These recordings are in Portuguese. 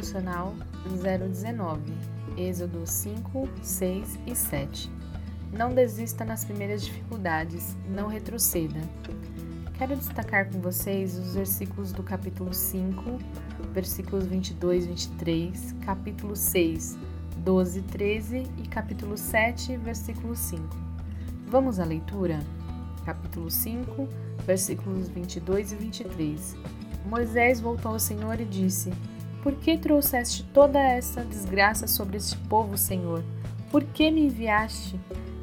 Devocional 019, Êxodo 5, 6 e 7. Não desista nas primeiras dificuldades, não retroceda. Quero destacar com vocês os versículos do capítulo 5, versículos 22 e 23, capítulo 6, 12, 13 e capítulo 7, versículo 5. Vamos à leitura? Capítulo 5, versículos 22 e 23. Moisés voltou ao Senhor e disse: Por que trouxeste toda essa desgraça sobre este povo, Senhor? Por que me enviaste?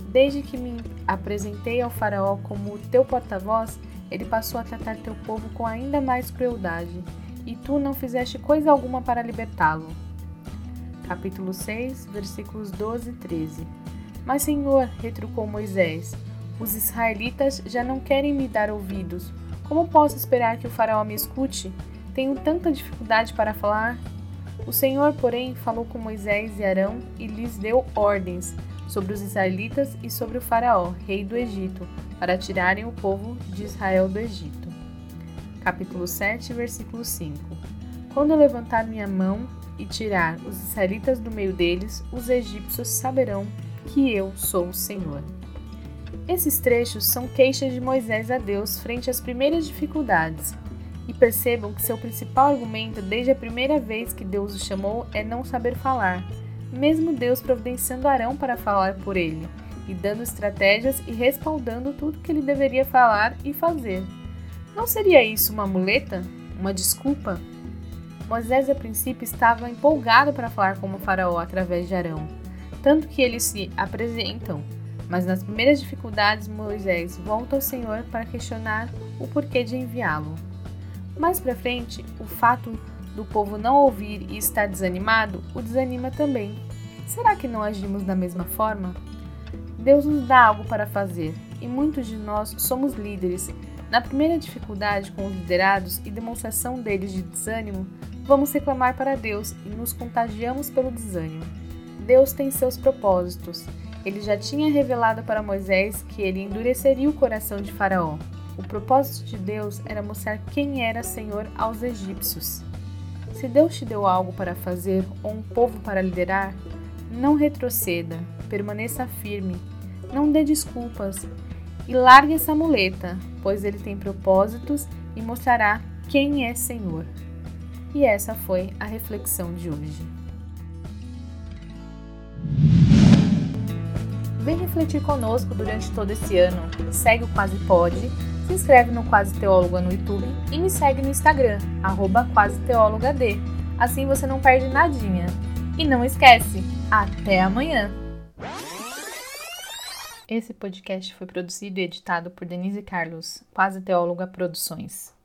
Desde que me apresentei ao Faraó como teu porta-voz, ele passou a tratar teu povo com ainda mais crueldade, e tu não fizeste coisa alguma para libertá-lo capítulo 6, versículos 12 e 13. Mas, Senhor, retrucou Moisés, os israelitas já não querem me dar ouvidos. Como posso esperar que o faraó me escute? Tenho tanta dificuldade para falar. O Senhor, porém, falou com Moisés e Arão e lhes deu ordens sobre os israelitas e sobre o faraó, rei do Egito, para tirarem o povo de Israel do Egito. Capítulo 7, versículo 5. Quando eu levantar minha mão e tirar os israelitas do meio deles, os egípcios saberão que eu sou o Senhor. Esses trechos são queixas de Moisés a Deus frente às primeiras dificuldades. E percebam que seu principal argumento desde a primeira vez que Deus o chamou é não saber falar, mesmo Deus providenciando Arão para falar por ele, e dando estratégias e respaldando tudo que ele deveria falar e fazer. Não seria isso uma muleta? Uma desculpa? Moisés, a princípio, estava empolgado para falar com o faraó através de Arão, tanto que eles se apresentam. Mas nas primeiras dificuldades, Moisés volta ao Senhor para questionar o porquê de enviá-lo. Mais para frente, o fato do povo não ouvir e estar desanimado o desanima também. Será que não agimos da mesma forma? Deus nos dá algo para fazer e muitos de nós somos líderes. Na primeira dificuldade com os liderados e demonstração deles de desânimo, vamos reclamar para Deus e nos contagiamos pelo desânimo. Deus tem seus propósitos. Ele já tinha revelado para Moisés que ele endureceria o coração de Faraó. O propósito de Deus era mostrar quem era Senhor aos egípcios. Se Deus te deu algo para fazer ou um povo para liderar, não retroceda, permaneça firme, não dê desculpas e largue essa muleta, pois ele tem propósitos e mostrará quem é Senhor. E essa foi a reflexão de hoje. Vem refletir conosco durante todo esse ano. Segue o Quase Pode, se inscreve no Quase Teóloga no YouTube e me segue no Instagram, arroba Quase. Assim você não perde nadinha. E não esquece, até amanhã! Esse podcast foi produzido e editado por Denise Carlos, Quase Teóloga Produções.